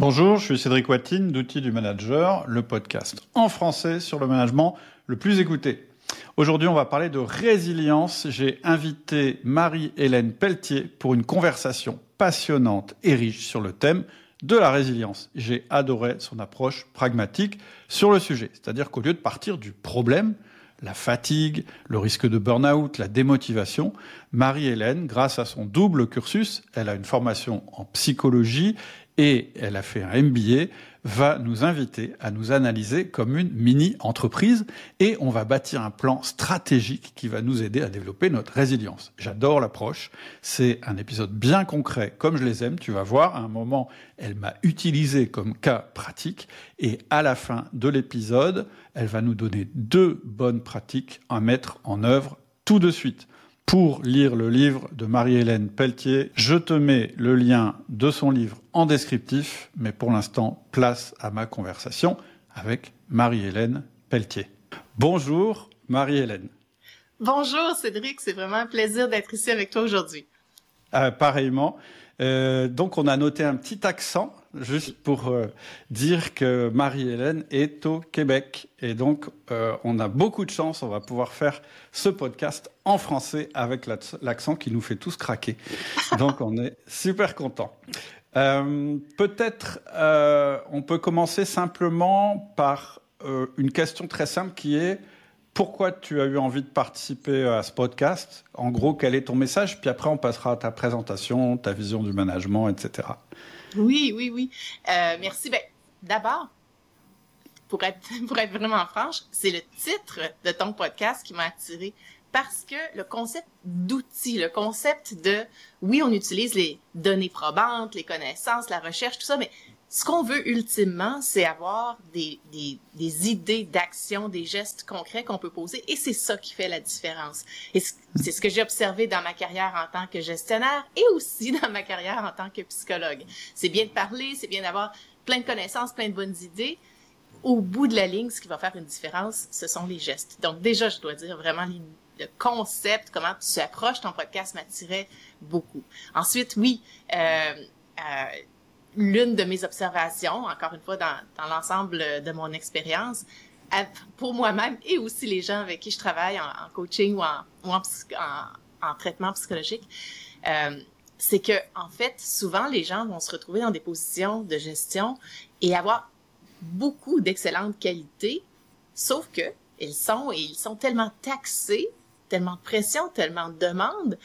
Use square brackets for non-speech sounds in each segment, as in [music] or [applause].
Bonjour, je suis Cédric Watine d'Outils du Manager, le podcast en français sur le management le plus écouté. Aujourd'hui, on va parler de résilience. J'ai invité Marie-Hélène Pelletier pour une conversation passionnante et riche sur le thème de la résilience. J'ai adoré son approche pragmatique sur le sujet. C'est-à-dire qu'au lieu de partir du problème, la fatigue, le risque de burn-out, la démotivation, Marie-Hélène, grâce à son double cursus, elle a une formation en psychologie et elle a fait un MBA, va nous inviter à nous analyser comme une mini-entreprise et on va bâtir un plan stratégique qui va nous aider à développer notre résilience. J'adore l'approche. C'est un épisode bien concret comme je les aime. Tu vas voir, à un moment, elle m'a utilisé comme cas pratique et à la fin de l'épisode, elle va nous donner deux bonnes pratiques à mettre en œuvre tout de suite pour lire le livre de Marie-Hélène Pelletier. Je te mets le lien de son livre en descriptif, mais pour l'instant, place à ma conversation avec Marie-Hélène Pelletier. Bonjour Marie-Hélène. Bonjour Cédric, c'est vraiment un plaisir d'être ici avec toi aujourd'hui. Euh, pareillement. Euh, donc on a noté un petit accent juste pour euh, dire que Marie-Hélène est au Québec. Et donc, euh, on a beaucoup de chance, on va pouvoir faire ce podcast en français avec l'accent qui nous fait tous craquer. [laughs] Donc, on est super content. Euh, Peut-être on peut commencer simplement par une question très simple qui est pourquoi tu as eu envie de participer à ce podcast? En gros, quel est ton message? Puis après, on passera à ta présentation, ta vision du management, etc. Oui, oui, oui. Euh, merci. Ben, D'abord, pour être, [laughs] pour être vraiment franche, c'est le titre de ton podcast qui m'a attiré parce que le concept d'outils, le concept de, oui, on utilise les données probantes, les connaissances, la recherche, tout ça, mais ce qu'on veut ultimement, c'est avoir des, des, des idées d'action, des gestes concrets qu'on peut poser, et c'est ça qui fait la différence. Et c'est ce que j'ai observé dans ma carrière en tant que gestionnaire et aussi [laughs] dans ma carrière en tant que psychologue. C'est bien de parler, c'est bien d'avoir plein de connaissances, plein de bonnes idées. Au bout de la ligne, ce qui va faire une différence, ce sont les gestes. Donc déjà, je dois dire vraiment le concept, comment tu approches ton podcast m'attirait beaucoup. Ensuite, oui, euh, euh, l'une de mes observations, encore une fois dans, dans l'ensemble de mon expérience, pour moi-même et aussi les gens avec qui je travaille en, coaching ou, en, ou en, en, traitement psychologique, euh, c'est que en fait, souvent les gens vont se retrouver dans des positions de gestion et avoir beaucoup d'excellentes qualités, sauf que ils sont et ils sont tellement taxés, tellement de pression, tellement de demandes,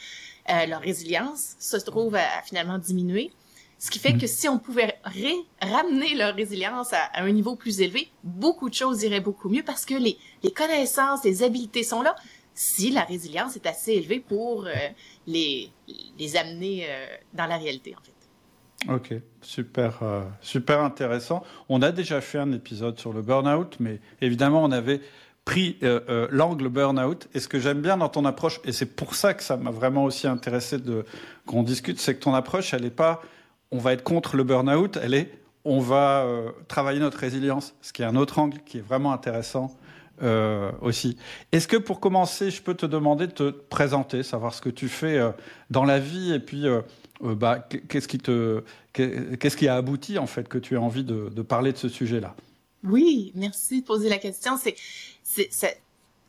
euh, leur résilience se trouve à finalement diminuer ce qui fait mm. que si on pouvait ramener leur résilience à, un niveau plus élevé, beaucoup de choses iraient beaucoup mieux parce que les, les connaissances, les habiletés sont là. Si la résilience est assez élevée pour euh, les, les amener euh, dans la réalité, en fait. Ok, super, euh, super intéressant. On a déjà fait un épisode sur le burn-out, mais évidemment, on avait pris l'angle burn-out. Et ce que j'aime bien dans ton approche, et c'est pour ça que ça m'a vraiment aussi intéressé de qu'on discute, c'est que ton approche, elle n'est pas on va être contre le burn-out, elle est on va euh, travailler notre résilience, ce qui est un autre angle qui est vraiment intéressant euh, aussi. Est-ce que pour commencer, je peux te demander de te présenter, savoir ce que tu fais euh, dans la vie et puis bah, qu'est-ce qui te qu'est-ce qui a abouti en fait que tu aies envie de, de parler de ce sujet-là? Oui, merci de poser la question. C'est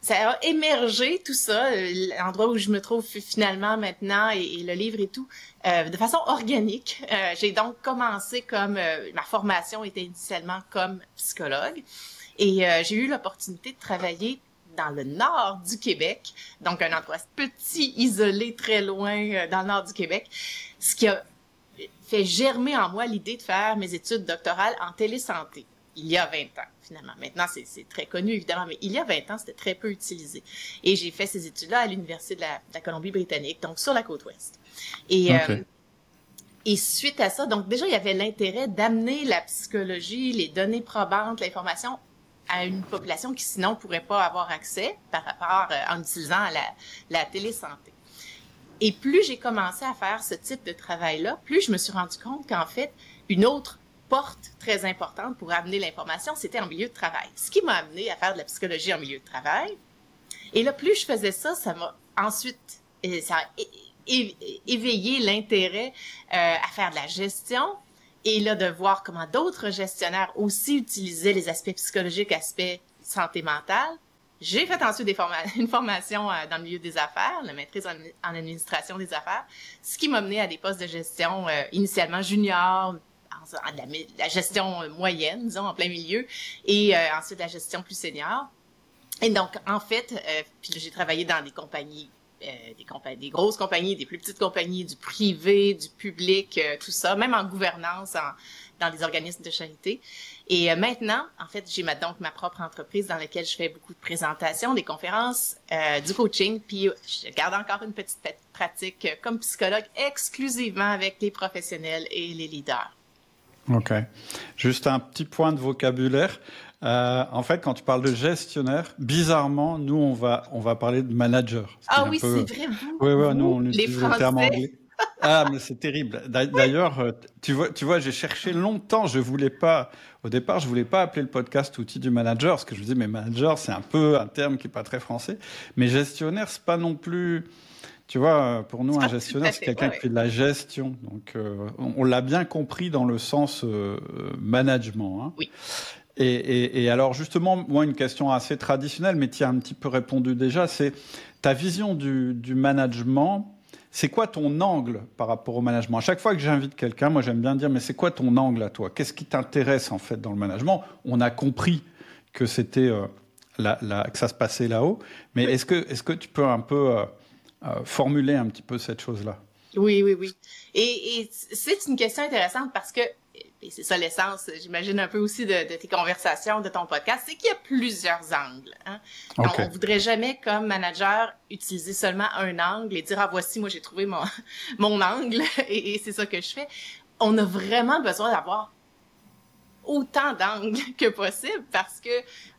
ça a émergé tout ça, euh, l'endroit où je me trouve finalement maintenant et, le livre et tout, euh, de façon organique. Euh, j'ai donc commencé comme ma formation était initialement comme psychologue et j'ai eu l'opportunité de travailler dans le nord du Québec, donc un endroit petit, isolé, très loin dans le nord du Québec, ce qui a fait germer en moi l'idée de faire mes études doctorales en télésanté il y a 20 ans, finalement. Maintenant, c'est très connu, évidemment, mais il y a 20 ans, c'était très peu utilisé. Et j'ai fait ces études-là à l'Université de la, Colombie-Britannique, donc sur la côte ouest. Et, euh, et suite à ça, donc déjà, il y avait l'intérêt d'amener la psychologie, les données probantes, l'information à une population qui sinon pourrait pas avoir accès par rapport euh, en utilisant la, la télésanté. Et plus j'ai commencé à faire ce type de travail-là, plus je me suis rendu compte qu'en fait, une autre porte très importante pour amener l'information, c'était en milieu de travail. Ce qui m'a amené à faire de la psychologie en milieu de travail. Et là, plus je faisais ça, ça m'a ensuite, ça a éveillé l'intérêt euh, à faire de la gestion. et là de voir comment d'autres gestionnaires aussi utilisaient les aspects psychologiques, aspects santé mentale. J'ai fait ensuite des [laughs] une formation euh, dans le milieu des affaires, la maîtrise en, administration des affaires, ce qui m'a mené à des postes de gestion euh, initialement junior, la, la, gestion moyenne, disons, en plein milieu, et euh, ensuite la gestion plus senior. Et donc, en fait, puis j'ai travaillé dans des compagnies des, compagnies, des grosses compagnies, des plus petites compagnies, du privé, du public, tout ça, même en gouvernance, en, dans des organismes de charité. Et euh, maintenant, en fait, j'ai ma, donc ma propre entreprise dans laquelle je fais beaucoup de présentations, des conférences, euh, du coaching, puis je garde encore une petite pratique euh, comme psychologue exclusivement avec les professionnels et les leaders. OK. Juste un petit point de vocabulaire. Euh, en fait, quand tu parles de gestionnaire, bizarrement, nous, on va, on va parler de manager. Ah oui, c'est vrai, vous. Oui, oui, nous, on utilise le terme anglais. Ah, mais c'est terrible. D'ailleurs, euh, tu vois, tu vois, j'ai cherché longtemps. Je voulais pas, au départ, je voulais pas appeler le podcast outil du manager, parce que je me disais, mais manager, c'est un peu un terme qui est pas très français. Mais gestionnaire, c'est pas non plus. Tu vois, pour nous, [laughs] un gestionnaire, c'est quelqu'un qui fait de la gestion. Donc, euh, on, l'a bien compris dans le sens euh, management. Hein. Oui. Et, et, et, alors, justement, moi, une question assez traditionnelle, mais tu as un petit peu répondu déjà, c'est ta vision du, du management c'est quoi ton angle par rapport au management? À chaque fois que j'invite quelqu'un, moi j'aime bien dire, mais c'est quoi ton angle à toi? Qu'est-ce qui t'intéresse en fait dans le management? On a compris que c'était euh, que ça se passait là-haut, mais est-ce que, est que tu peux un peu euh, formuler un petit peu cette chose-là Oui, oui, oui. et c'est une question intéressante parce que et c'est ça l'essence, j'imagine un peu aussi de, tes conversations, de ton podcast, c'est qu'il y a plusieurs angles. Hein? Okay. On, voudrait jamais, comme manager, utiliser seulement un angle et dire ah voici moi j'ai trouvé mon [laughs] mon angle [laughs] et c'est ça que je fais. On a vraiment besoin d'avoir autant d'angles [laughs] que possible parce que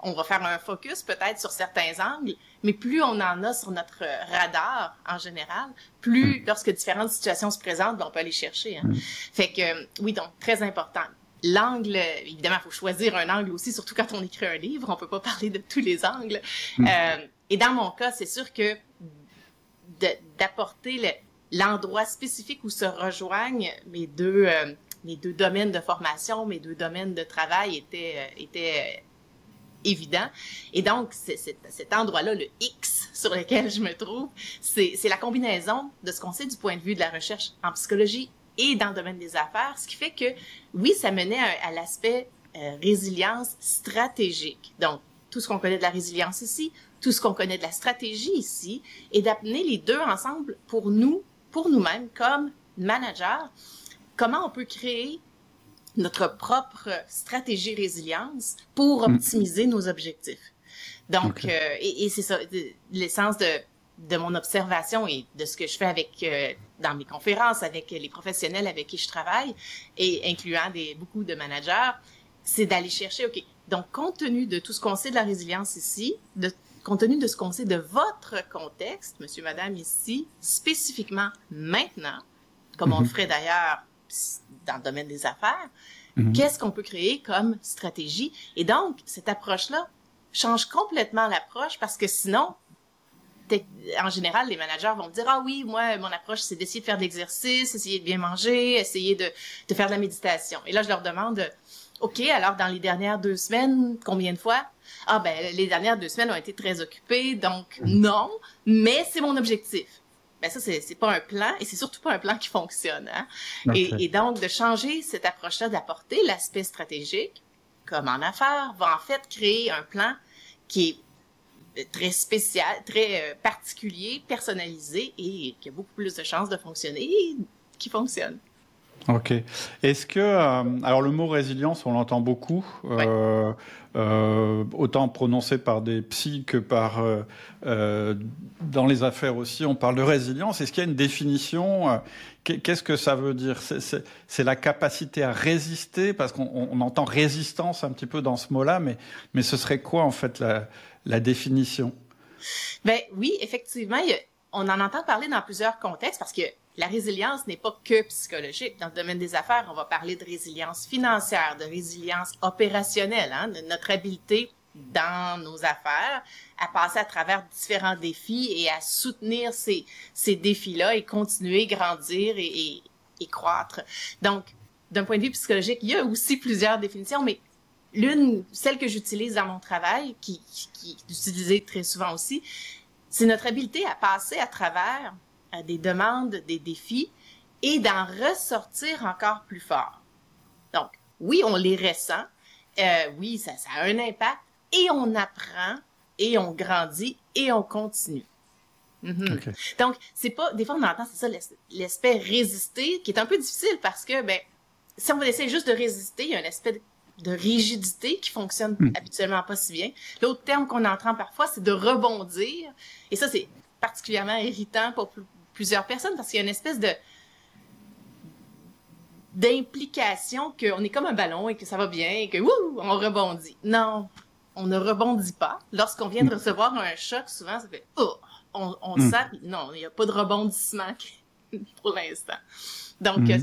on va faire un focus peut-être sur certains angles, mais plus on en a sur notre radar en général, plus mm. lorsque différentes situations se présentent, ben, on peut aller chercher. Hein. Mm. Fait que oui, donc très important. L'angle, évidemment, il faut choisir un angle aussi, surtout quand on écrit un livre, on peut pas parler de tous les angles. Mm. Euh, et dans mon cas, c'est sûr que d'apporter l'endroit spécifique où se rejoignent mes deux euh, mes deux domaines de formation, mes deux domaines de travail étaient, euh, étaient évidents. Et donc, cet endroit-là, le X sur lequel je me trouve, c'est la combinaison de ce qu'on sait du point de vue de la recherche en psychologie et dans le domaine des affaires, ce qui fait que, oui, ça menait à, l'aspect euh, résilience stratégique. Donc, tout ce qu'on connaît de la résilience ici, tout ce qu'on connaît de la stratégie ici, et d'amener les deux ensemble pour nous, pour nous-mêmes, comme managers, comment on peut créer notre propre stratégie résilience pour mm. optimiser nos objectifs. Donc, euh, et, c'est ça, l'essence de, de mon observation et de ce que je fais avec euh, dans mes conférences avec les professionnels avec qui je travaille et incluant des beaucoup de managers, c'est d'aller chercher OK. Donc compte tenu de tout ce qu'on sait de la résilience ici, de compte tenu de ce qu'on sait de votre contexte, monsieur madame ici, spécifiquement maintenant, comme on le mm-hmm. ferait d'ailleurs dans le domaine des affaires, mhm. qu'est-ce qu'on peut créer comme stratégie? Et donc, cette approche-là change complètement l'approche parce que sinon, en général, les managers vont dire, ah oui, moi, mon approche, c'est d'essayer de faire de l'exercice, essayer de bien manger, essayer de, de faire de la méditation. Et là, je leur demande, OK, alors dans les dernières deux semaines, combien de fois? Ah ben, les dernières deux semaines ont été très occupées, donc mhm. non, mais c'est mon objectif ben ça, c'est pas un plan et c'est surtout pas un plan qui fonctionne. Hein? Et, donc, de changer cette approche-là, d'apporter l'aspect stratégique, comme en affaires, va en fait créer un plan qui est très spécial, très euh, particulier, personnalisé et qui a beaucoup plus de chances de fonctionner et qui fonctionne. Ok. Est-ce que, euh, alors le mot résilience, on l'entend beaucoup, euh, euh, autant prononcé par des psys que par dans les affaires aussi, on parle de résilience. Est-ce qu'il y a une définition Qu'est-ce que ça veut dire? C'est la capacité à résister, parce qu'on entend résistance un petit peu dans ce mot-là, mais, mais ce serait quoi en fait la, la définition? Ben oui, effectivement, on en entend parler dans plusieurs contextes parce que la résilience n'est pas que psychologique. Dans le domaine des affaires, on va parler de résilience financière, de résilience opérationnelle, hein, de notre habileté dans nos affaires, à passer à travers différents défis et à soutenir ces, ces défis-là et continuer, grandir et, et, croître. Donc, d'un point de vue psychologique, il y a aussi plusieurs définitions, mais l'une, celle que j'utilise dans mon travail, qui, qui, est utilisée très souvent aussi, c'est notre habileté à passer à travers euh, des demandes, des défis et d'en ressortir encore plus fort. Donc, oui, on les ressent, euh, oui, ça, ça a un impact et on apprend et on grandit et on continue. Mhm. Donc, c'est pas, des fois on entend, c'est ça, l'aspect résister, qui est un peu difficile parce que, ben, si on essayer juste de résister, il y a un aspect de rigidité qui fonctionne hmm. habituellement pas si bien. L'autre terme qu'on entend parfois, c'est de rebondir. Et ça, c'est particulièrement irritant pour plusieurs personnes parce qu'il y a une espèce de d'implication qu'on est comme un ballon et que ça va bien et que wouh, on rebondit. Non, on ne rebondit pas. Lorsqu'on vient de hmm. recevoir un choc, souvent ça fait oh, on, on hmm. sent non, il n'y a pas de rebondissement [laughs] pour l'instant. Donc, euh,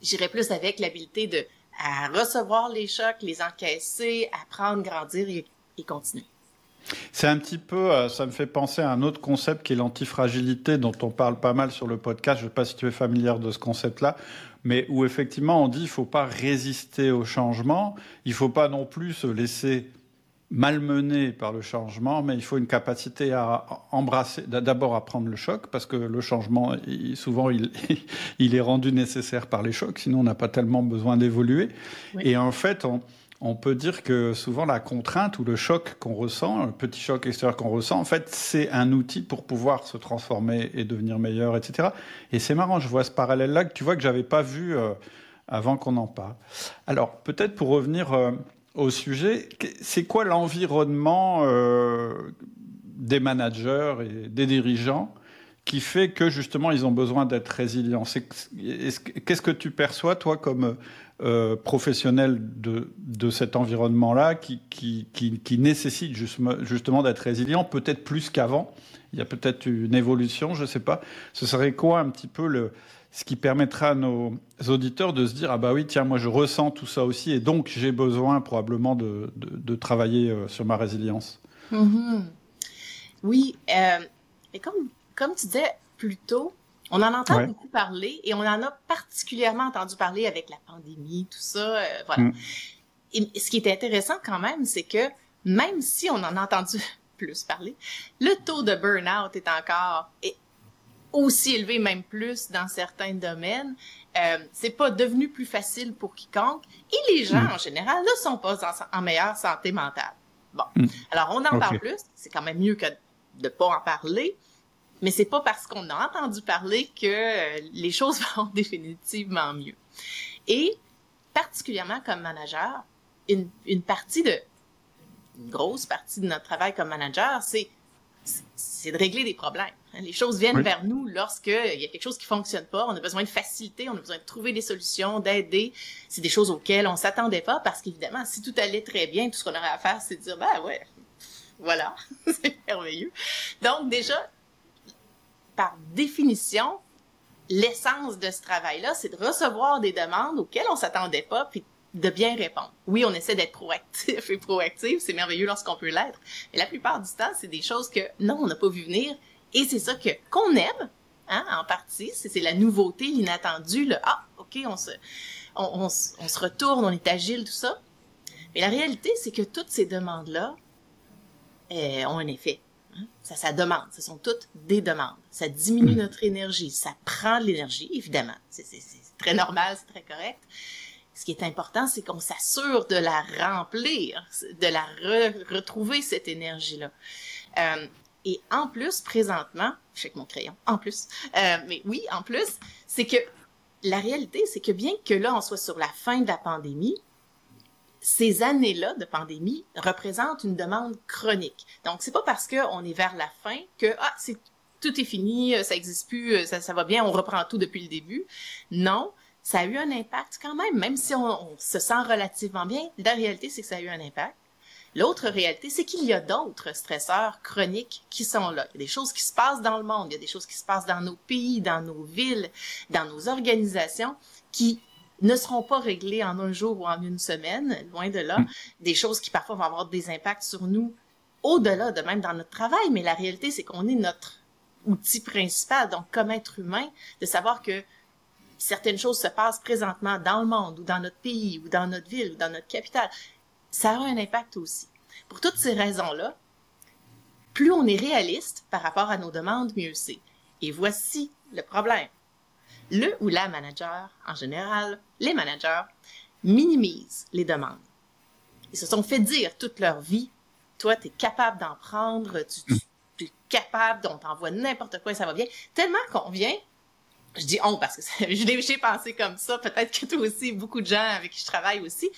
j'irais plus avec l'habileté de à recevoir les chocs, les encaisser, apprendre, grandir et, continuer. C'est un petit peu, euh, ça me fait penser à un autre concept qui est l'antifragilité, dont on parle pas mal sur le podcast. Je ne sais pas si tu es familière de ce concept-là, mais où effectivement on dit il ne faut pas résister au changement, il ne faut pas non plus se laisser malmené par le changement, mais il faut une capacité à embrasser, d'abord à prendre le choc, parce que le changement, souvent, il, [laughs] il est rendu nécessaire par les chocs, sinon on n'a pas tellement besoin d'évoluer. Et en fait, on, on, peut dire que souvent la contrainte ou le choc qu'on ressent, le petit choc extérieur qu'on ressent, en fait, c'est un outil pour pouvoir se transformer et devenir meilleur, etc. Et c'est marrant, je vois ce parallèle-là que tu vois que j'avais pas vu euh, avant qu'on en parle. Alors, peut-être pour revenir... Euh, au sujet. C'est quoi l'environnement euh, des managers et des dirigeants qui fait que justement ils ont besoin d'être résilients Qu'est-ce que tu perçois toi comme euh, professionnel de, de cet environnement-là qui, qui, qui, nécessite justement d'être résilient, peut-être plus qu'avant? Il y a peut-être une évolution, je ne sais pas. Ce serait quoi un petit peu le, ce qui permettra à nos auditeurs de se dire ah bah oui tiens moi je ressens tout ça aussi et donc j'ai besoin probablement de, de, travailler euh, sur ma résilience? Mm-hmm. Oui, euh, et comme comme tu disais plus tôt, on en entend beaucoup parler et on en a particulièrement entendu parler avec la pandémie, tout ça, euh, voilà. Mm. Et ce qui est intéressant quand même, c'est que même si on en a entendu [laughs] plus parler, le taux de burn-out est encore aussi élevé, même plus dans certains domaines. Euh, c'est pas devenu plus facile pour quiconque. Et les gens, mm. en général, ne sont pas en, meilleure santé mentale. Bon. Mm. Alors, on en parle plus. C'est quand même mieux que de pas en parler. Mais c'est pas parce qu'on a entendu parler que euh, les choses [laughs] vont définitivement mieux. Et particulièrement comme manager, une, une partie de, une grosse partie de notre travail comme manager, c'est, c'est de régler des problèmes. Les choses viennent vers nous lorsqu'il y a quelque chose qui fonctionne pas. On a besoin de faciliter, on a besoin de trouver des solutions, d'aider. C'est des choses auxquelles on s'attendait pas parce qu'évidemment, si tout allait très bien, tout ce qu'on aurait à faire, c'est de dire, ben ouais, voilà, [laughs] c'est merveilleux. Donc déjà, par définition, l'essence de ce travail-là, c'est de recevoir des demandes auxquelles on s'attendait pas, puis de bien répondre. Oui, on essaie d'être proactif et proactif, c'est merveilleux lorsqu'on peut l'être, mais la plupart du temps, c'est des choses que non, on n'a pas vu venir et c'est ça que qu'on aime, hein, en partie. C'est la nouveauté, l'inattendu, le ah, ok, on se, on, se retourne, on est agile, tout ça. Mais la réalité, c'est que toutes ces demandes-là eh, ont un effet. Hein? Ça, ça demande. Ce sont toutes des demandes. Ça diminue hmm. notre énergie. Ça prend de l'énergie, évidemment. C'est très normal, c'est très correct. Ce qui est important, c'est qu'on s'assure de la remplir, de la retrouver, cette énergie-là. Euh, et en plus, présentement, je fais avec mon crayon, en plus, euh, mais oui, en plus, c'est que la réalité, c'est que bien que là, on soit sur la fin de la pandémie, ces années-là de pandémie représentent une demande chronique. Donc, c'est pas parce qu'on est vers la fin que, ah, c'est, tout est fini, euh, ça existe plus, euh, ça, ça va bien, on reprend tout depuis le début. Non, ça a eu un impact quand même, même si on, on se sent relativement bien. La réalité, c'est que ça a eu un impact. L'autre réalité, c'est qu'il y a d'autres stresseurs chroniques qui sont là. Il y a des choses qui se passent dans le monde, il y a des choses qui se passent dans nos pays, dans nos villes, dans nos organisations qui ne seront pas réglées en un jour ou en une semaine, loin de là. Mm. Des choses qui parfois vont avoir des impacts sur nous au-delà de même dans notre travail, mais la réalité, c'est qu'on est notre outil principal, donc comme être humain, de savoir que certaines choses se passent présentement dans le monde ou dans notre pays ou dans notre ville ou dans notre capitale, ça a un impact aussi. Pour toutes ces raisons-là, plus on est réaliste par rapport à nos demandes, mieux c'est. Et voici le problème. Le ou la manager, en général, les managers, minimisent les demandes. Ils se sont fait dire toute leur vie, toi, tu es capable d'en prendre, tu, tu, es capable, on t'envoie n'importe quoi et ça va bien. Tellement qu'on vient, je dis on parce que [laughs] je l'ai j'ai pensé comme ça, peut-être que toi aussi, beaucoup de gens avec qui je travaille aussi,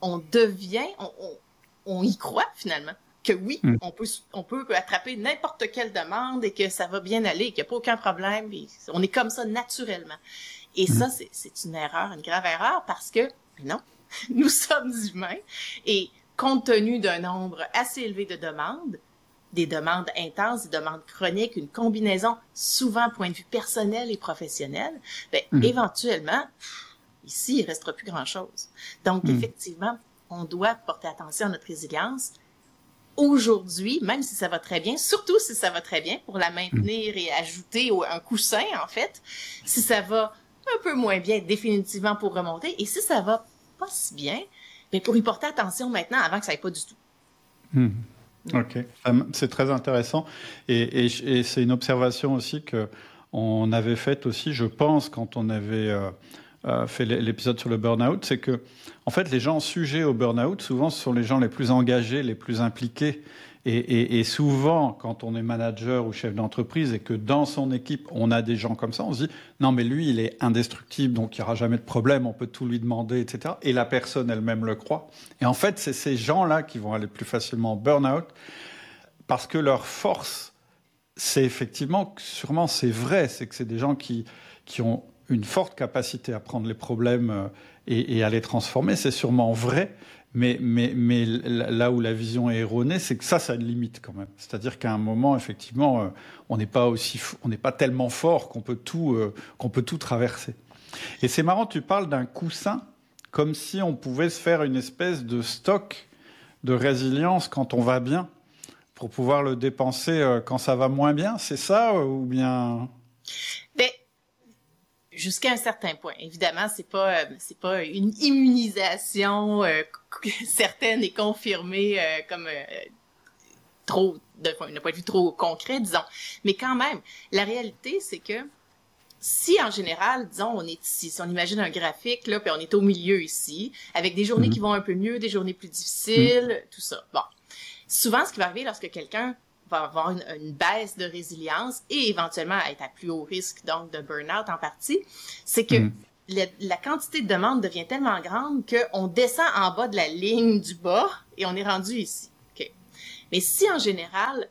on devient, on, on, on y croit finalement que oui, mm. on, peut, on peut attraper n'importe quelle demande et que ça va bien aller, qu'il n'y a pas aucun problème. on est comme ça naturellement. Et ça, mm. c'est une erreur, une grave erreur, parce que non, [laughs] nous sommes humains et compte tenu d'un nombre assez élevé de demandes, des demandes intenses, des demandes chroniques, une combinaison souvent point de vue personnel et professionnel, ben, mm. éventuellement, ici, il restera plus grand-chose. Donc, effectivement, on doit porter attention à notre résilience, aujourd'hui, même si ça va très bien, surtout si ça va très bien, pour la maintenir et ajouter un coussin, en fait, si ça va un peu moins bien, définitivement pour remonter, et si ça va pas si bien, bien pour y porter attention maintenant avant que ça aille pas du tout. Hmm. Ok, c'est très intéressant, et, et, c'est une observation aussi que on avait faite aussi, je pense, quand on avait euh, fait l'épisode sur le burn-out, c'est que, en fait, les gens sujets au burn-out, souvent, ce sont les gens les plus engagés, les plus impliqués. Et, souvent, quand on est manager ou chef d'entreprise et que dans son équipe, on a des gens comme ça, on se dit, non, mais lui, il est indestructible, donc il n'y aura jamais de problème, on peut tout lui demander, etc. Et la personne elle-même le croit. Et en fait, c'est ces gens-là qui vont aller plus facilement au burn-out parce que leur force, c'est effectivement, sûrement c'est vrai, c'est que c'est des gens qui, qui ont une forte capacité à prendre les problèmes euh, et, à les transformer, c'est sûrement vrai. Mais, là où la vision est erronée, c'est que ça, ça a une limite quand même. C'est-à-dire qu'à un moment, effectivement, euh, on n'est pas aussi, on n'est pas tellement fort qu'on peut tout, euh, qu'on peut tout traverser. Et c'est marrant, tu parles d'un coussin, comme si on pouvait se faire une espèce de stock de résilience quand on va bien, pour pouvoir le dépenser quand ça va moins bien. C'est ça ou bien? Jusqu'à un certain point. Évidemment, c'est pas euh, c'est pas une immunisation euh, [laughs] certaine et confirmée euh, comme trop d'un point de vue trop concret, disons. Mais quand même, la réalité, c'est que si en général, disons, on est ici, si on imagine un graphique, là, puis on est au milieu ici, avec des journées mm-hmm. qui vont un peu mieux, des journées plus difficiles, mm. tout ça. Bon. Souvent, ce qui va arriver lorsque quelqu'un va avoir une, baisse de résilience et éventuellement être à plus haut risque donc de burn-out en partie, c'est que mm. la, quantité de demandes devient tellement grande qu'on descend en bas de la ligne du bas et on est rendu ici. Mais si en général,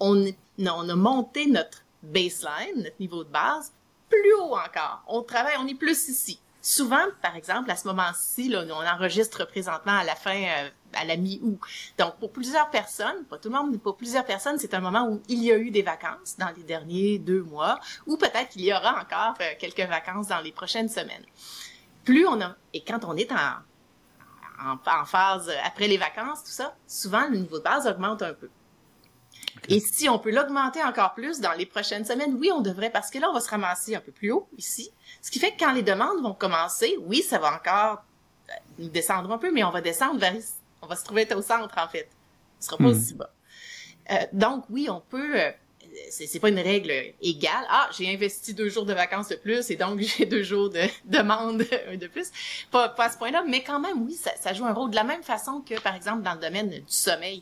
on, on a monté notre baseline, notre niveau de base, plus haut encore, on travaille, on est plus ici. Souvent, par exemple, à ce moment-ci, on enregistre présentement à la fin, euh, à la mi-août. Donc, pour plusieurs personnes, pas tout le monde, mais pour plusieurs personnes, c'est un moment où il y a eu des vacances dans les derniers deux mois, ou peut-être qu'il y aura encore euh, quelques vacances dans les prochaines semaines. Plus on a, et quand on est en, en, phase après les vacances, tout ça, souvent le niveau de base augmente un peu. Et si on peut l'augmenter encore plus dans les prochaines semaines, oui, on devrait, parce que là, on va se ramasser un peu plus haut ici, ce qui fait que quand les demandes vont commencer, oui, ça va encore euh, descendre un peu, mais on va descendre vers, on va se trouver au centre, en fait. Ce sera pas hmm. aussi bas. Euh, donc, oui, on peut, euh, c'est pas une règle égale. Ah, j'ai investi deux jours de vacances de plus et donc [laughs] j'ai deux jours de demande [laughs] de plus. Pas, pas à ce point-là, mais quand même, oui, ça, ça, joue un rôle de la même façon que, par exemple, dans le domaine du sommeil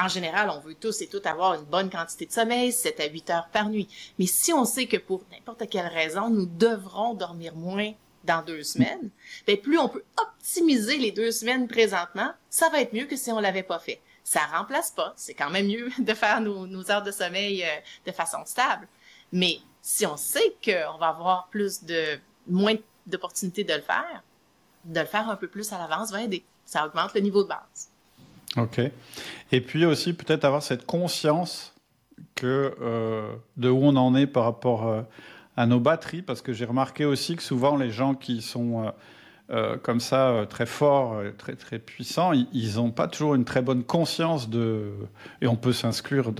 en général, on veut tous et toutes avoir une bonne quantité de sommeil, 7 à 8 heures par nuit. Mais si on sait que pour n'importe quelle raison, nous devrons dormir moins dans deux semaines, bien, plus on peut optimiser les deux semaines présentement, ça va être mieux que si on l'avait pas fait. Ça remplace pas. C'est quand même mieux [laughs] de faire nos, heures de sommeil euh, de façon stable. Mais si on sait qu'on va avoir plus de, moins d'opportunités de le faire, de le faire un peu plus à l'avance va aider. Ça augmente le niveau de base. Ok. Et puis aussi peut-être avoir cette conscience que euh, de où on en est par rapport euh, à nos batteries, parce que j'ai remarqué aussi que souvent les gens qui sont euh, comme ça, très forts, très, très puissants, ils n'ont pas toujours une très bonne conscience de, et on peut s'inclure,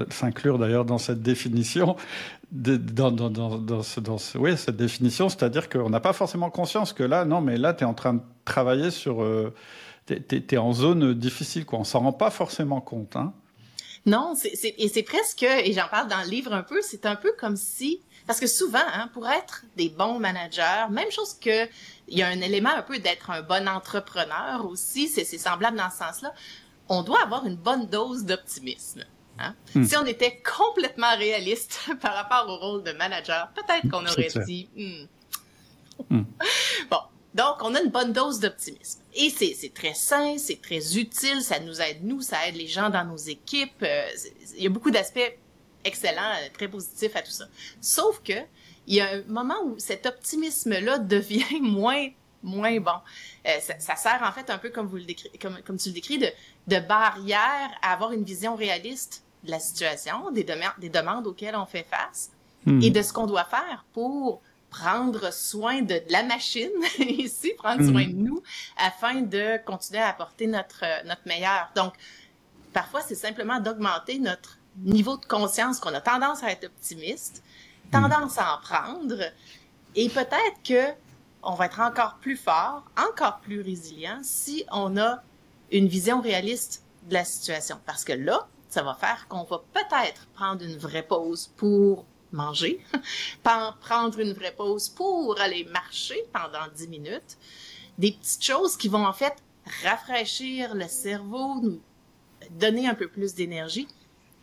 d'ailleurs dans cette définition, dans, cette définition, c'est-à-dire qu'on n'a pas forcément conscience que là, non, mais là, tu es en train de travailler sur, euh, tu es, en zone difficile, quoi. On s'en rend pas forcément compte, hein. Non, c'est, et c'est presque, et j'en parle dans le livre un peu, c'est un peu comme si parce que souvent, hein, pour être des bons managers, même chose que il y a un élément un peu d'être un bon entrepreneur aussi, c'est semblable dans ce sens-là. On doit avoir une bonne dose d'optimisme. Hein? Hmm. Si on était complètement réaliste [laughs] par rapport au rôle de manager, peut-être qu'on aurait dit. Hmm. Hmm. [laughs] Bon, donc on a une bonne dose d'optimisme. Et c'est très sain, c'est très utile, ça nous aide nous, ça aide les gens dans nos équipes. Euh, il y a beaucoup d'aspects excellent, euh, très positif à tout ça. Sauf que il y a un moment où cet optimisme-là [laughs] devient moins moins bon. Euh, ça, sert en fait un peu comme vous le comme, comme tu le décris, de, de barrière à avoir une vision réaliste de la situation, des, demandes, des demandes auxquelles on fait face hmm. et de ce qu'on doit faire pour prendre soin de, la machine [laughs] ici, prendre soin hmm. de nous afin de continuer à apporter notre, notre meilleur. Donc, parfois, c'est simplement d'augmenter notre niveau de conscience qu'on a tendance à être optimiste, tendance à en prendre, et peut-être que on va être encore plus fort, encore plus résilient si on a une vision réaliste de la situation. Parce que là, ça va faire qu'on va peut-être prendre une vraie pause pour manger, [laughs] prendre une vraie pause pour aller marcher pendant 10 minutes. Des petites choses qui vont en fait rafraîchir le cerveau, nous donner un peu plus d'énergie.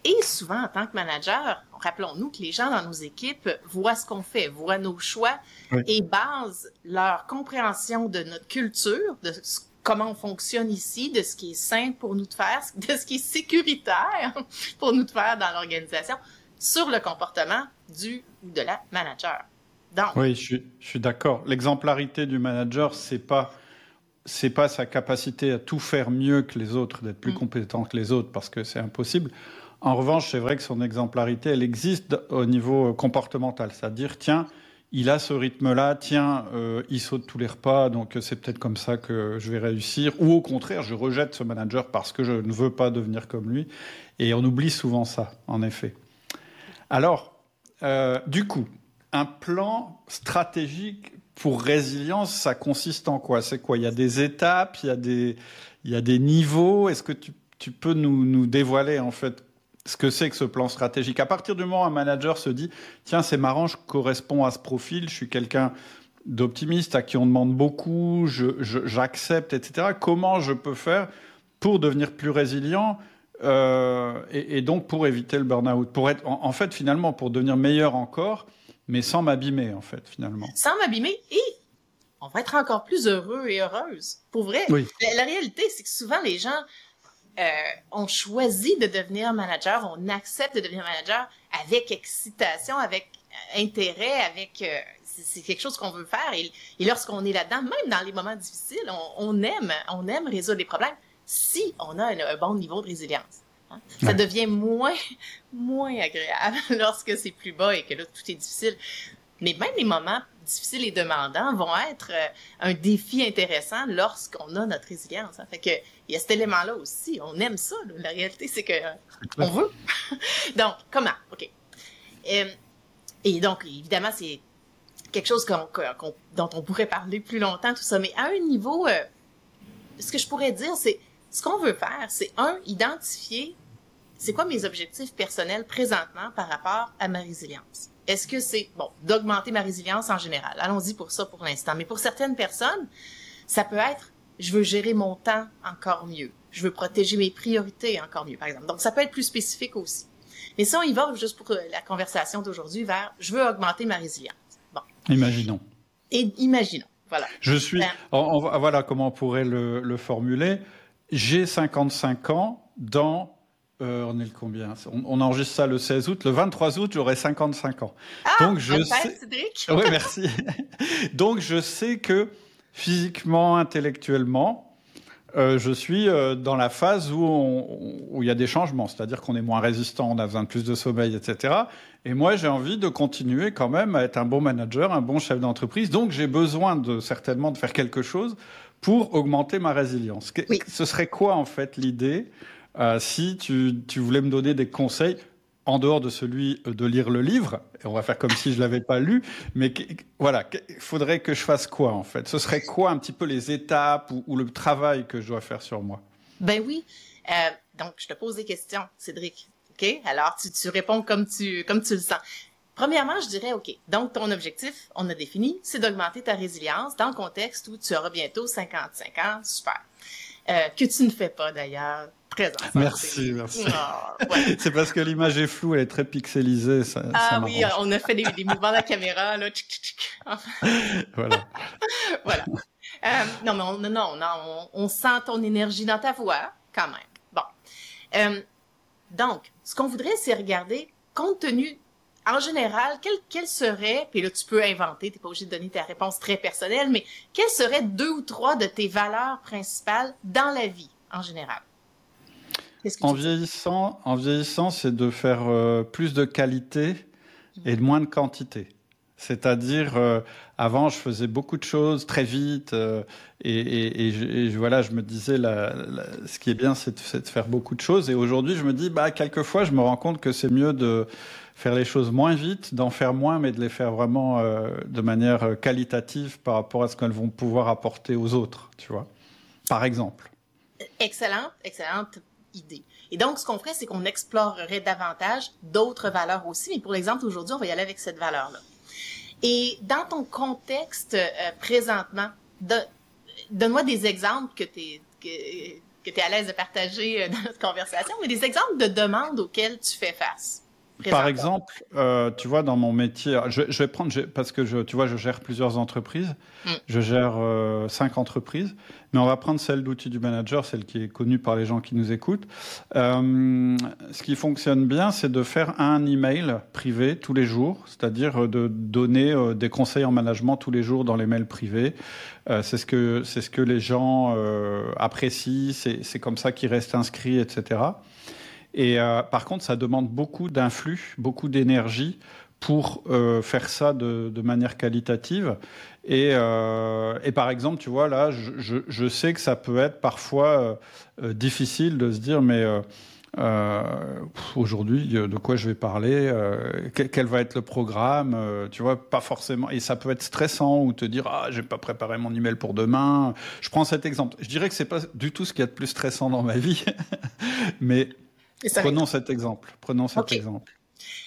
Et souvent, en tant que manager, rappelons-nous que les gens dans nos équipes voient ce qu'on fait, voient nos choix et basent leur compréhension de notre culture, de comment on fonctionne ici, de ce qui est simple pour nous de faire, [laughs] de ce qui est sécuritaire [laughs] pour nous de faire dans l'organisation, sur le comportement du ou de la manager. Donc, oui, je suis, d'accord. L'exemplarité du manager, c'est pas c'est pas sa capacité à tout faire mieux que les autres, d'être plus mm. compétent que les autres, parce que c'est impossible. En revanche, c'est vrai que son exemplarité, elle existe au niveau comportemental. C'est-à-dire, tiens, il a ce rythme-là, tiens, euh, il saute tous les repas, donc c'est peut-être comme ça que je vais réussir. Ou au contraire, je rejette ce manager parce que je ne veux pas devenir comme lui. Et on oublie souvent ça, en effet. Alors, euh, du coup, un plan stratégique pour résilience, ça consiste en quoi? C'est quoi? Il y a des étapes, il y a des, il y a des niveaux. Est-ce que tu, tu peux nous, dévoiler en fait ce que c'est que ce plan stratégique? À partir du moment où un manager se dit, tiens, c'est marrant, je corresponds à ce profil, je suis quelqu'un d'optimiste à qui on demande beaucoup, j'accepte, etc. Comment je peux faire pour devenir plus résilient euh, et, donc pour éviter le burn-out, pour être, en, fait, finalement, pour devenir meilleur encore, mais sans m'abîmer, en fait, finalement. Sans m'abîmer et on va être encore plus heureux et heureuse. Pour vrai. Oui. la réalité, c'est que souvent les gens euh, on choisit de devenir manager, on accepte de devenir manager avec excitation, avec euh, intérêt, avec euh, c'est quelque chose qu'on veut faire et, lorsqu'on est là-dedans, même dans les moments difficiles, on, aime, on aime résoudre des problèmes si on a un, bon niveau de résilience. Hein. Ça devient moins, moins agréable [laughs] lorsque c'est plus bas et que là tout est difficile. Mais même les moments difficiles et demandants vont être euh, un défi intéressant lorsqu'on a notre résilience. Hein. Fait que il y a cet élément-là aussi. On aime ça. La réalité, c'est que on veut. [laughs] donc, comment? Ok. Euh, et donc, évidemment, c'est quelque chose dont on pourrait parler plus longtemps, tout ça. Mais à un niveau, euh, ce que je pourrais dire, c'est ce qu'on veut faire, c'est un, identifier c'est quoi mes objectifs personnels présentement par rapport à ma résilience. Est-ce que c'est, bon, d'augmenter ma résilience en général? Allons-y pour ça pour l'instant. Mais pour certaines personnes, ça peut être, je veux gérer mon temps encore mieux. Je veux protéger mes priorités encore mieux, par exemple. Donc, ça peut être plus spécifique aussi. Mais ça, on y va juste pour la conversation d'aujourd'hui vers, je veux augmenter ma résilience. Bon. Imaginons. Et imaginons. Voilà. Je suis, ben, voilà comment on pourrait le, le formuler. J'ai 55 ans dans euh, on est le combien? On, enregistre ça le 16 août. Le 23 août, j'aurai 55 ans. Ah, Donc je sais. Oui, [laughs] merci. [laughs] Donc je sais que physiquement, intellectuellement, euh, je suis euh, dans la phase où, il y a des changements, c'est-à-dire qu'on est moins résistant, on a besoin de plus de sommeil, etc. Et moi, j'ai envie de continuer quand même à être un bon manager, un bon chef d'entreprise. Donc, j'ai besoin de certainement de faire quelque chose pour augmenter ma résilience. Ce serait quoi en fait l'idée euh, si tu, tu voulais me donner des conseils en dehors de celui de lire le livre, et on va faire comme si je l'avais pas lu, mais voilà, il faudrait que je fasse quoi en fait? Ce serait quoi un petit peu les étapes ou, le travail que je dois faire sur moi? Ben oui. Euh, donc, je te pose des questions, Cédric. OK? Alors, tu, tu réponds comme tu, comme tu le sens. Premièrement, je dirais, OK, donc ton objectif, on a défini, c'est d'augmenter ta résilience dans le contexte où tu auras bientôt 55 ans. Super. Euh, que tu ne fais pas d'ailleurs. Merci, merci. Ah, [laughs] c'est parce que l'image est floue, elle est très pixelisée. Ça, ah oui, on a fait des, mouvements de la caméra, là. [laughs] voilà. voilà. Euh, non, mais on, non, non, on, sent ton énergie dans ta voix, quand même. Bon. Euh, donc, ce qu'on voudrait, c'est regarder, compte tenu, en général, quel, quel serait, puis là, tu peux inventer, t'es pas obligé de donner ta réponse très personnelle, mais quelles seraient deux ou trois de tes valeurs principales dans la vie, en général? En vieillissant, en vieillissant, c'est de faire euh, plus de qualité et de moins de quantité. C'est-à-dire, euh, avant, je faisais beaucoup de choses très vite, euh, et, et, voilà, je me disais, ce qui est bien, c'est de, faire beaucoup de choses. Et aujourd'hui, je me dis, bah, quelquefois, je me rends compte que c'est mieux de faire les choses moins vite, d'en faire moins, mais de les faire vraiment de manière qualitative par rapport à ce qu'elles vont pouvoir apporter aux autres, tu vois. Par exemple. Excellente, excellente idée. Et donc, ce qu'on ferait, c'est qu'on explorerait davantage d'autres valeurs aussi. Mais pour l'exemple, aujourd'hui, on va y aller avec cette valeur-là. Et dans ton contexte euh, présentement, donne-moi des exemples que tu es, que, que es à l'aise de partager euh, dans notre conversation, mais des exemples de demandes auxquelles tu fais face. Par exemple, euh, tu vois, dans mon métier, je, je vais prendre, parce que je, tu vois, je gère plusieurs entreprises, mm. je gère euh, cinq entreprises, mais on va prendre celle d'outils du manager, celle qui est connue par les gens qui nous écoutent. Euh, ce qui fonctionne bien, c'est de faire un email privé tous les jours, c'est-à-dire de donner euh, des conseils en management tous les jours dans les mails privés. Euh, c'est ce que c'est ce que les gens apprécient, c'est comme ça qu'ils restent inscrits, etc. Et euh, par contre, ça demande beaucoup d'influx, beaucoup d'énergie pour euh, faire ça de, manière qualitative. Et, euh, et, par exemple, tu vois, là, je, sais que ça peut être parfois euh, difficile de se dire, mais euh, aujourd'hui, de quoi je vais parler quel, quel, va être le programme Tu vois, pas forcément. Et ça peut être stressant ou te dire, ah, j'ai pas préparé mon email pour demain. Je prends cet exemple. Je dirais que c'est pas du tout ce qui est de plus stressant dans ma vie, [laughs] mais Prenons cet exemple. Prenons cet exemple.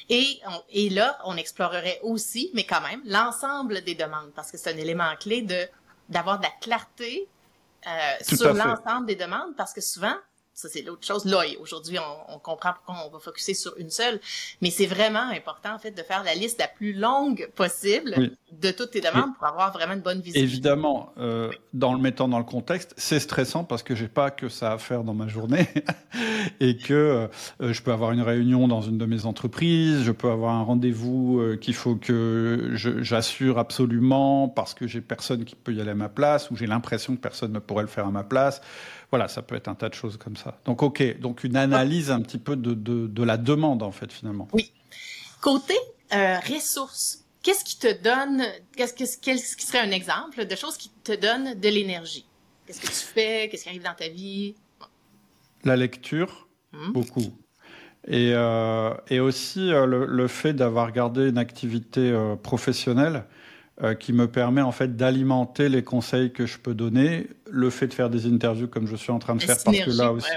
Et, et là, on explorerait aussi, mais quand même, l'ensemble des demandes, parce que c'est un élément clé de d'avoir de la clarté euh, sur l'ensemble des demandes, parce que souvent, ça, c'est l'autre chose. Là, aujourd'hui, on, on, comprend pourquoi on va focuser sur une seule. Mais c'est vraiment important, en fait, de faire la liste la plus longue possible de toutes tes demandes pour avoir vraiment une bonne visibilité. Évidemment, euh, dans le mettant dans le contexte, c'est stressant parce que j'ai pas que ça à faire dans ma journée [laughs] et que euh, je peux avoir une réunion dans une de mes entreprises, je peux avoir un rendez-vous euh, qu'il faut que j'assure absolument parce que j'ai personne qui peut y aller à ma place ou j'ai l'impression que personne ne pourrait le faire à ma place. Voilà, ça peut être un tas de choses comme ça. Donc, OK, donc une analyse un petit peu de, de, de la demande, en fait, finalement. Oui. Côté ressources, qu'est-ce qui te donne, qu'est-ce, qui serait un exemple de choses qui te donnent de l'énergie? Qu'est-ce que tu fais? Qu'est-ce qui arrive dans ta vie? La lecture, hum. beaucoup. Et, euh, et aussi euh, le, le, fait d'avoir gardé une activité euh, professionnelle qui me permet en fait d'alimenter les conseils que je peux donner, le fait de faire des interviews comme je suis en train de faire, parce que là aussi,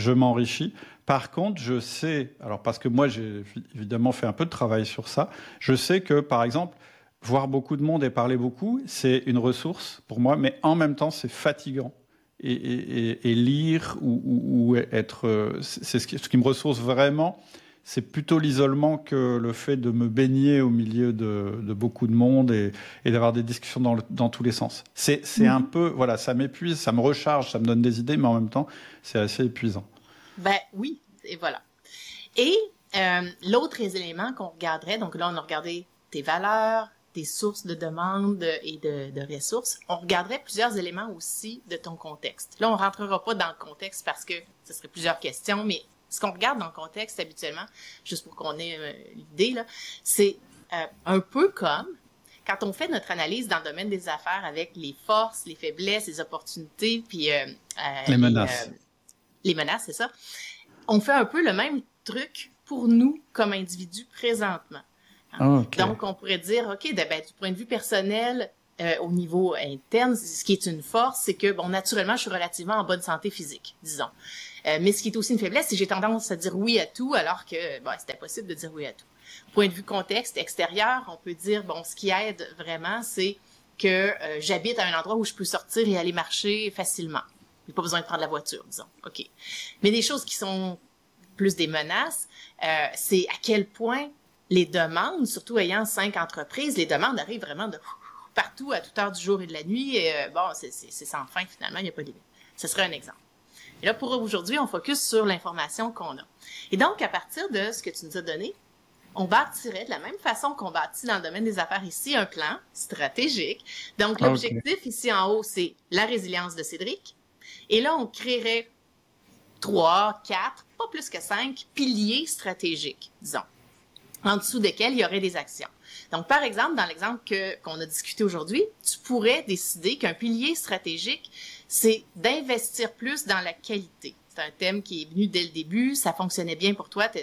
je m'enrichis. Par contre, je sais, alors parce que moi j'ai évidemment fait un peu de travail sur ça, je sais que par exemple, voir beaucoup de monde et parler beaucoup, c'est une ressource pour moi, mais en même temps, c'est fatigant. Et, et, et, lire ou, ou, ou être, euh, c'est ce, ce qui me ressource vraiment, c'est plutôt l'isolement que le fait de me baigner au milieu de, de beaucoup de monde et, et d'avoir des discussions dans, le, dans, tous les sens. C'est mmh. un peu, voilà, ça m'épuise, ça me recharge, ça me donne des idées, mais en même temps, c'est assez épuisant. Ben oui, et voilà. Et euh, l'autre élément qu'on regarderait, donc là, on a regardé tes valeurs, tes sources de demandes et de, de, ressources, on regarderait plusieurs éléments aussi de ton contexte. Là, on rentrera pas dans le contexte parce que ce serait plusieurs questions, mais ce qu'on regarde dans le contexte habituellement, juste pour qu'on ait euh, l'idée, là, c'est euh, un peu comme quand on fait notre analyse dans le domaine des affaires avec les forces, les faiblesses, les opportunités, puis euh, les menaces. Les menaces, c'est ça. On fait un peu le même truc pour nous comme individus présentement. Ah, Donc, on pourrait dire, OK, ben, du point de vue personnel, euh, au niveau interne, ce qui est une force, c'est que, bon, naturellement, je suis relativement en bonne santé physique, disons. Euh, mais ce qui est aussi une faiblesse, c'est que j'ai tendance à dire oui à tout, alors que, bon, c'est impossible de dire oui à tout. Point de vue contexte extérieur, on peut dire, bon, ce qui aide vraiment, c'est que euh, j'habite à un endroit où je peux sortir et aller marcher facilement. J'ai pas besoin de prendre la voiture, disons. OK. Mais des choses qui sont plus des menaces, euh, c'est à quel point les demandes, surtout ayant cinq entreprises, les demandes arrivent vraiment de partout à toute heure du jour et de la nuit. Et euh, bon, c'est sans fin finalement, il n'y a pas de limite. Ce serait un exemple. Et là, pour aujourd'hui, on focus sur l'information qu'on a. Et donc, à partir de ce que tu nous as donné, on bâtirait de la même façon qu'on bâtit dans le domaine des affaires ici un plan stratégique. Donc, ah, l'objectif ici en haut, c'est la résilience de Cédric. Et là, on créerait trois, quatre, pas plus que cinq piliers stratégiques, disons, en dessous desquels il y aurait des actions. Donc, par exemple, dans l'exemple qu'on a discuté aujourd'hui, tu pourrais décider qu'un pilier stratégique, c'est d'investir plus dans la qualité. C'est un thème qui est venu dès le début, ça fonctionnait bien pour toi, tu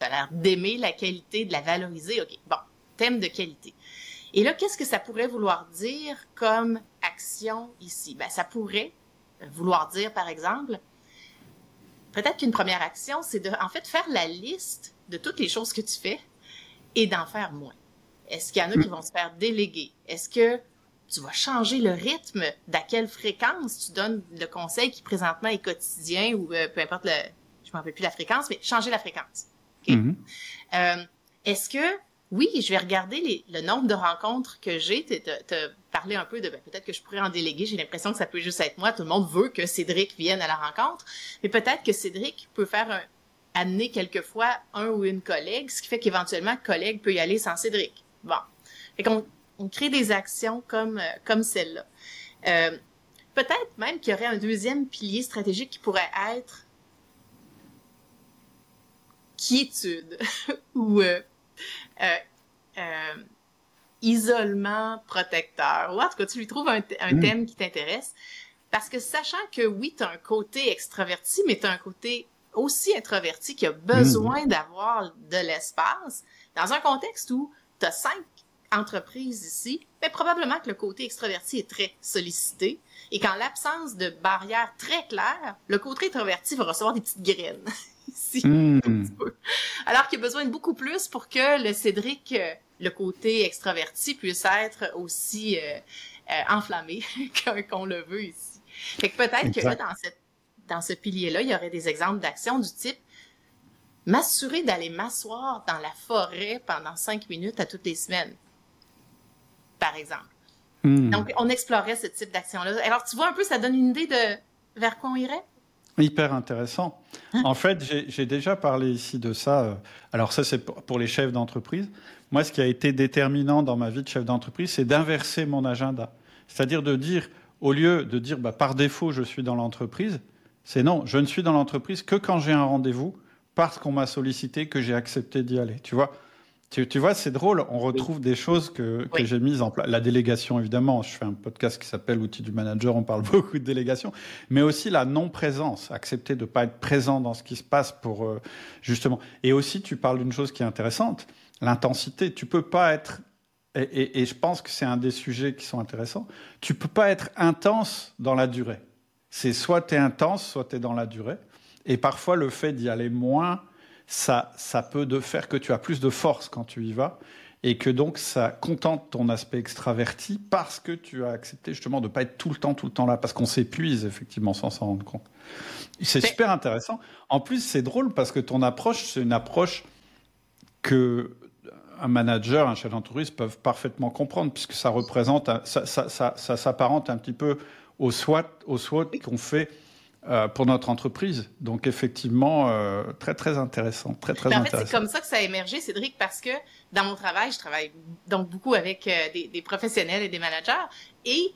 as l'air d'aimer la qualité, de la valoriser. OK, bon, thème de qualité. Et là, qu'est-ce que ça pourrait vouloir dire comme action ici? Ben, ça pourrait vouloir dire, par exemple, peut-être qu'une première action, c'est de, en fait, faire la liste de toutes les choses que tu fais et d'en faire moins. Est-ce qu'il y en a qui vont se faire déléguer? Est-ce que tu vas changer le rythme d'à quelle fréquence tu donnes le conseil qui présentement est quotidien ou euh, peu importe le, je m'en rappelle plus la fréquence, mais changer la fréquence. Mm-hmm. Euh, est-ce que oui, je vais regarder le nombre de rencontres que j'ai, te, parler un peu de ben, peut-être que je pourrais en déléguer. J'ai l'impression que ça peut juste être moi. Tout le monde veut que Cédric vienne à la rencontre, mais peut-être que Cédric peut faire un, amener quelquefois un ou une collègue, ce qui fait qu'éventuellement collègue peut y aller sans Cédric. Bon, et qu'on on crée des actions comme euh, comme celle-là. Euh, peut-être même qu'il y aurait un deuxième pilier stratégique qui pourrait être quiétude [laughs] ou euh, euh, euh, isolement protecteur. Ou en tout cas, tu lui trouves un, hmm. thème qui t'intéresse. Parce que sachant que oui, tu as un côté extraverti, mais tu as un côté aussi introverti qui a besoin hmm. d'avoir de l'espace, dans un contexte où tu as cinq entreprises ici, mais probablement que le côté extraverti est très sollicité et qu'en l'absence de barrières très claires, le côté introverti va recevoir des petites graines. [laughs] Hmm. Alors qu'il a besoin de beaucoup plus pour que le Cédric, euh, le côté extraverti, puisse être aussi euh, euh, enflammé [laughs] qu'on le veut ici. Fait que peut-être que là, dans, cette, dans ce pilier-là, il y aurait des exemples d'actions du type m'assurer d'aller m'asseoir dans la forêt pendant cinq minutes à toutes les semaines, par exemple. Hmm. Donc, on explorerait ce type d'action-là. Alors, tu vois un peu, ça donne une idée de vers quoi on irait? Hyper intéressant. Hein en fait, j'ai déjà parlé ici de ça. Euh, alors ça, c'est pour les chefs d'entreprise. Moi, ce qui a été déterminant dans ma vie de chef d'entreprise, c'est d'inverser mon agenda. C'est-à-dire de dire, au lieu de dire bah, par défaut, je suis dans l'entreprise, c'est non, je ne suis dans l'entreprise que quand j'ai un rendez-vous, parce qu'on m'a sollicité, que j'ai accepté d'y aller. Tu vois tu, tu, vois, c'est drôle, on retrouve des choses que, que j'ai mises en place. La délégation, évidemment, je fais un podcast qui s'appelle Outils du manager, on parle [laughs] beaucoup de délégation, mais aussi la non-présence, accepter de ne pas être présent dans ce qui se passe pour euh, justement. Et aussi, tu parles d'une chose qui est intéressante, l'intensité. Tu peux pas être, et, et, et je pense que c'est un des sujets qui sont intéressants, tu peux pas être intense dans la durée. C'est soit tu es intense, soit tu es dans la durée. Et parfois, le fait d'y aller moins, ça, ça peut de faire que tu as plus de force quand tu y vas et que donc ça contente ton aspect extraverti parce que tu as accepté justement de ne pas être tout le temps, tout le temps là, parce qu'on s'épuise effectivement sans s'en rendre compte. C'est super intéressant. En plus, c'est drôle parce que ton approche, c'est une approche que un manager, un chef d'entreprise peuvent parfaitement comprendre puisque ça représente, ça, ça, ça, ça s'apparente un petit peu au SWOT, au SWOT qu'on fait euh, pour notre entreprise. Donc effectivement, euh, très très intéressant, très très en fait, c'est comme ça que ça a émergé, Cédric, parce que dans mon travail, je travaille donc beaucoup avec euh, des, des, professionnels et des managers, et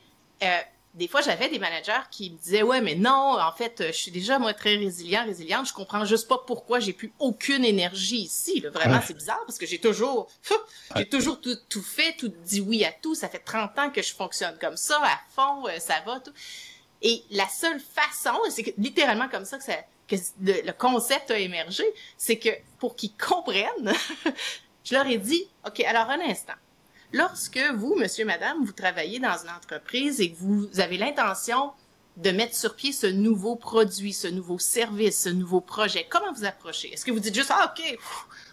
des fois, j'avais des managers qui me disaient ouais, mais non, en fait, je suis déjà moi très résilient, résiliente. Je comprends juste pas pourquoi j'ai plus aucune énergie ici. Là. Vraiment, c'est bizarre parce que j'ai toujours, [laughs] j'ai toujours tout, tout, fait, tout dit oui à tout. Ça fait 30 ans que je fonctionne comme ça, à fond, ça va tout. Et la seule façon, c'est littéralement comme ça que, ça, que le, concept a émergé, c'est que pour qu'ils comprennent, [laughs] je leur ai dit, OK, alors un instant. Lorsque vous, monsieur, madame, vous travaillez dans une entreprise et que vous avez l'intention de mettre sur pied ce nouveau produit, ce nouveau service, ce nouveau projet, comment vous approchez? Est-ce que vous dites juste, ah, OK,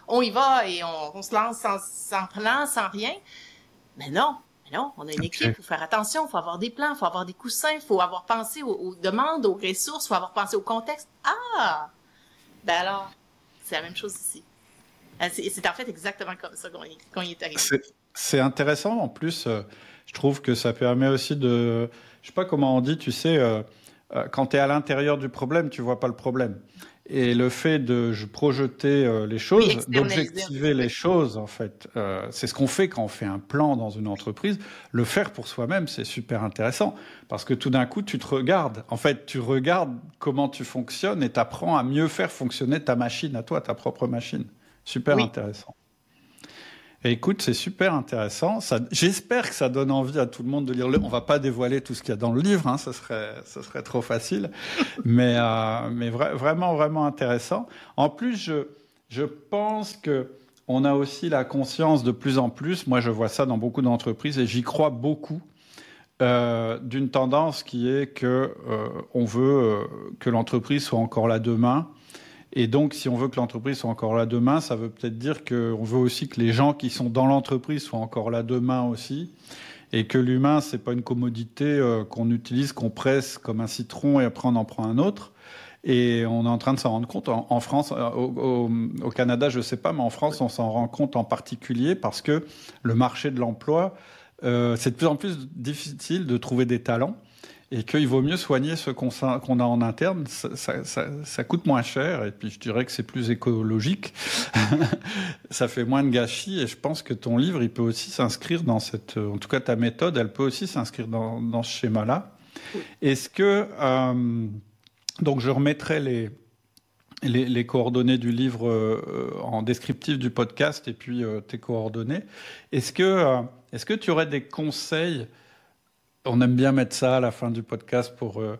on y va et on, se lance sans plan, sans rien? Mais non, non, on a une équipe, il faut faire attention, il faut avoir des plans, il faut avoir des coussins, il faut avoir pensé aux, demandes, aux ressources, il faut avoir pensé au contexte. Ah! Ben alors, c'est la même chose ici. Euh, c'est en fait exactement comme ça qu'on y, est arrivé. C'est intéressant. En plus, euh, je trouve que ça permet aussi de. Je sais pas comment on dit, tu sais, euh, quand tu es à l'intérieur du problème, tu vois pas le problème. Et le fait de projeter euh, les choses, d'objectiver les choses, en fait, euh, c'est ce qu'on fait quand on fait un plan dans une entreprise. Le faire pour soi-même, c'est super intéressant parce que tout d'un coup, tu te regardes. En fait, tu regardes comment tu fonctionnes et tu apprends à mieux faire fonctionner ta machine à toi, ta propre machine. Super intéressant écoute, c'est super intéressant. J'espère que ça donne envie à tout le monde de lire le. On va pas dévoiler tout ce qu'il y a dans le livre, hein, ce serait, ce serait trop facile. [laughs] mais, euh, mais vraiment, vraiment intéressant. En plus, je, je pense que on a aussi la conscience de plus en plus. Moi, je vois ça dans beaucoup d'entreprises et j'y crois beaucoup. Euh, d'une tendance qui est que euh, on veut que l'entreprise soit encore là demain et donc, si on veut que l'entreprise soit encore là demain, ça veut peut-être dire qu'on veut aussi que les gens qui sont dans l'entreprise soient encore là demain aussi. Et que l'humain, c'est pas une commodité euh, qu'on utilise, qu'on presse comme un citron et après on en prend un autre. Et on est en train de s'en rendre compte. En, France, euh, au, Canada, je sais pas, mais en France, on s'en rend compte en particulier parce que le marché de l'emploi, euh, c'est de plus en plus difficile de trouver des talents et qu'il vaut mieux soigner ce qu'on a en interne. Ça, ça, ça, ça, coûte moins cher et puis je dirais que c'est plus écologique. [laughs] ça fait moins de gâchis et je pense que ton livre, il peut aussi s'inscrire dans cette, en tout cas ta méthode, elle peut aussi s'inscrire dans, dans, ce schéma-là. Est-ce que euh, donc je remettrai les, les, les, coordonnées du livre euh, en descriptif du podcast et puis euh, tes coordonnées. Est-ce que, euh, est-ce que tu aurais des conseils on aime bien mettre ça à la fin du podcast pour euh,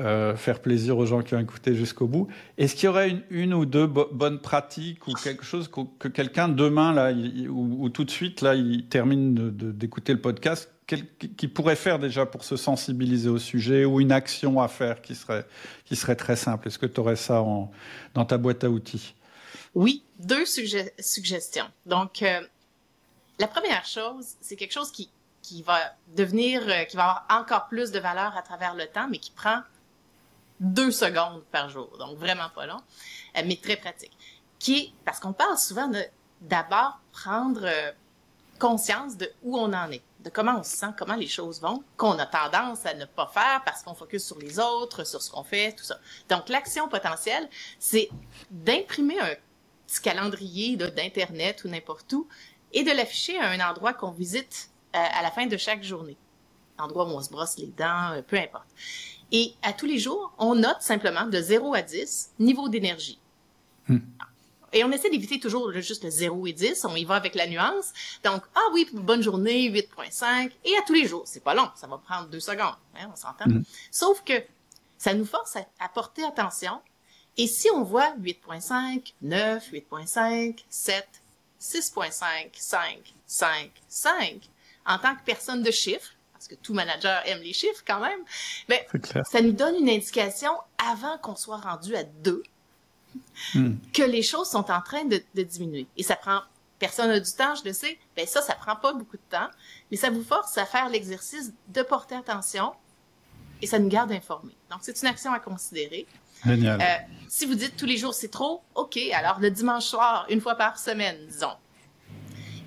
euh, faire plaisir aux gens qui ont écouté jusqu'au bout. Est-ce qu'il y aurait une, ou deux bonnes pratiques ou quelque chose que, quelqu'un demain là, ou, tout de suite là, il termine d'écouter le podcast, qui pourrait faire déjà pour se sensibiliser au sujet ou une action à faire qui serait qui serait très simple? Est-ce que tu aurais ça dans ta boîte à outils? Oui, deux suggestions. Donc euh, la première chose, c'est quelque chose qui qui va devenir, euh, qui va avoir encore plus de valeur à travers le temps, mais qui prend deux secondes par jour. Donc, vraiment pas long, euh, mais très pratique. Qui parce qu'on parle souvent de d'abord prendre euh, conscience de où on en est, de comment on se sent, comment les choses vont, qu'on a tendance à ne pas faire parce qu'on focus sur les autres, sur ce qu'on fait, tout ça. Donc, l'action potentielle, c'est d'imprimer un petit calendrier d'Internet ou n'importe où et de l'afficher à un endroit qu'on visite à la fin de chaque journée. Endroit où on se brosse les dents, euh, peu importe. Et à tous les jours, on note simplement de 0 à 10 niveau d'énergie. Hmm. Et on essaie d'éviter toujours juste le 0 et 10, on y va avec la nuance. Donc, ah oui, bonne journée, 8.5, et à tous les jours. C'est pas long, ça va prendre deux secondes, hein, on s'entend? Hmm. Sauf que ça nous force à, à, porter attention. Et si on voit 8.5, 9, 8.5, 7, 6.5, 5, 5, 5, en tant que personne de chiffres, parce que tout manager aime les chiffres quand même, mais ça nous donne une indication avant qu'on soit rendu à deux hmm. que les choses sont en train de, diminuer. Et ça prend, personne n'a du temps, je le sais, ben ça, ça prend pas beaucoup de temps, mais ça vous force à faire l'exercice de porter attention et ça nous garde informés. Donc, c'est une action à considérer. Génial. Euh, si vous dites tous les jours c'est trop, OK, alors le dimanche soir, une fois par semaine, disons,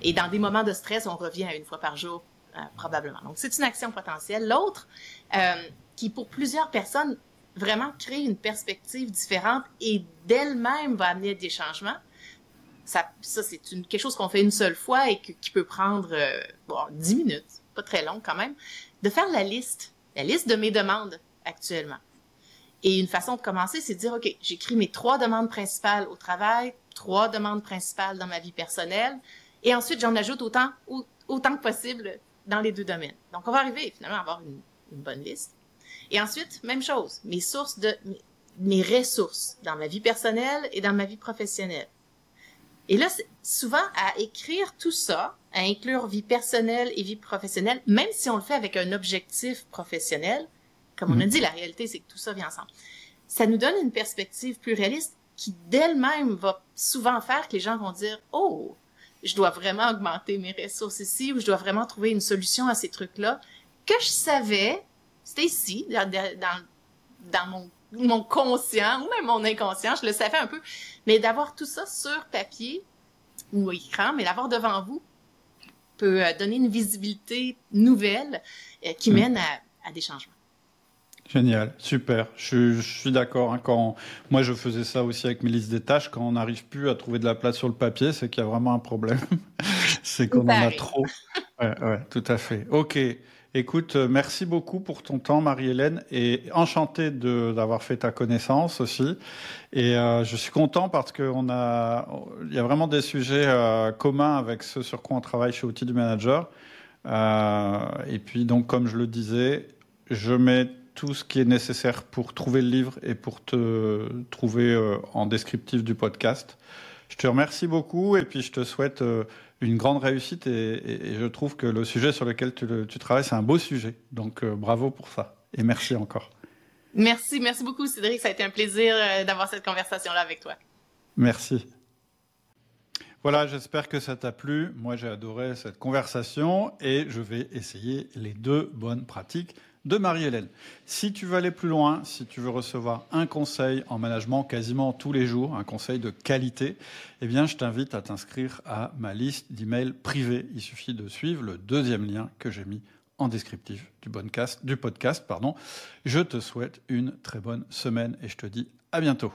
et dans des moments de stress, on revient à une fois par jour, euh, probablement. Donc, c'est une action potentielle. L'autre, euh, qui pour plusieurs personnes vraiment créer une perspective différente et d'elle-même va amener des changements. Ça, ça c'est quelque chose qu'on fait une seule fois et qui peut prendre euh, bon, 10 minutes, pas très long quand même, de faire la liste, la liste de mes demandes actuellement. Et une façon de commencer, c'est de dire, OK, j'écris mes trois demandes principales au travail, trois demandes principales dans ma vie personnelle, et ensuite j'en ajoute autant, autant que possible dans les deux domaines. Donc, on va arriver finalement à avoir une, bonne liste. Et ensuite, même chose, mes sources de, mes, ressources dans ma vie personnelle et dans ma vie professionnelle. Et là, souvent, à écrire tout ça, à inclure vie personnelle et vie professionnelle, même si on le fait avec un objectif professionnel, comme on a mm. dit, la réalité, c'est que tout ça vient ensemble. Ça nous donne une perspective plus réaliste qui, d'elle-même, va souvent faire que les gens vont dire, oh, je dois vraiment augmenter mes ressources ici ou je dois vraiment trouver une solution à ces trucs-là que je savais, c'était ici, dans, dans, mon, mon, conscient ou même mon inconscient, je le savais un peu, mais d'avoir tout ça sur papier ou écran, mais l'avoir devant vous peut euh, donner une visibilité nouvelle euh, qui mm. mène à des changements. Génial, super. Je, suis d'accord. Hein, quand moi je faisais ça aussi avec mes listes des tâches, quand on n'arrive plus à trouver de la place sur le papier, c'est qu'il y a vraiment un problème. [laughs] c'est qu'on en a trop. Ouais, ouais, tout à fait. Ok. Écoute, euh, merci beaucoup pour ton temps, Marie-Hélène, et enchanté d'avoir fait ta connaissance aussi. Et euh, je suis content parce qu'on a, il y a vraiment des sujets euh, communs avec ceux sur quoi on travaille chez Outils du Manager. et puis donc, comme je le disais, je mets tout ce qui est nécessaire pour trouver le livre et pour te trouver euh, en descriptif du podcast. Je te remercie beaucoup et puis je te souhaite euh, une grande réussite et, je trouve que le sujet sur lequel tu, tu travailles, c'est un beau sujet. Donc euh, bravo pour ça et merci encore. Merci, merci beaucoup Cédric, ça a été un plaisir d'avoir cette conversation-là avec toi. Merci. Voilà, j'espère que ça t'a plu. Moi, j'ai adoré cette conversation et je vais essayer les deux bonnes pratiques de Marie-Hélène. Si tu veux aller plus loin, si tu veux recevoir un conseil en management quasiment tous les jours, un conseil de qualité, eh bien, je t'invite à t'inscrire à ma liste d'emails privés. Il suffit de suivre le deuxième lien que j'ai mis en descriptif du podcast, du podcast, pardon. Je te souhaite une très bonne semaine et je te dis à bientôt.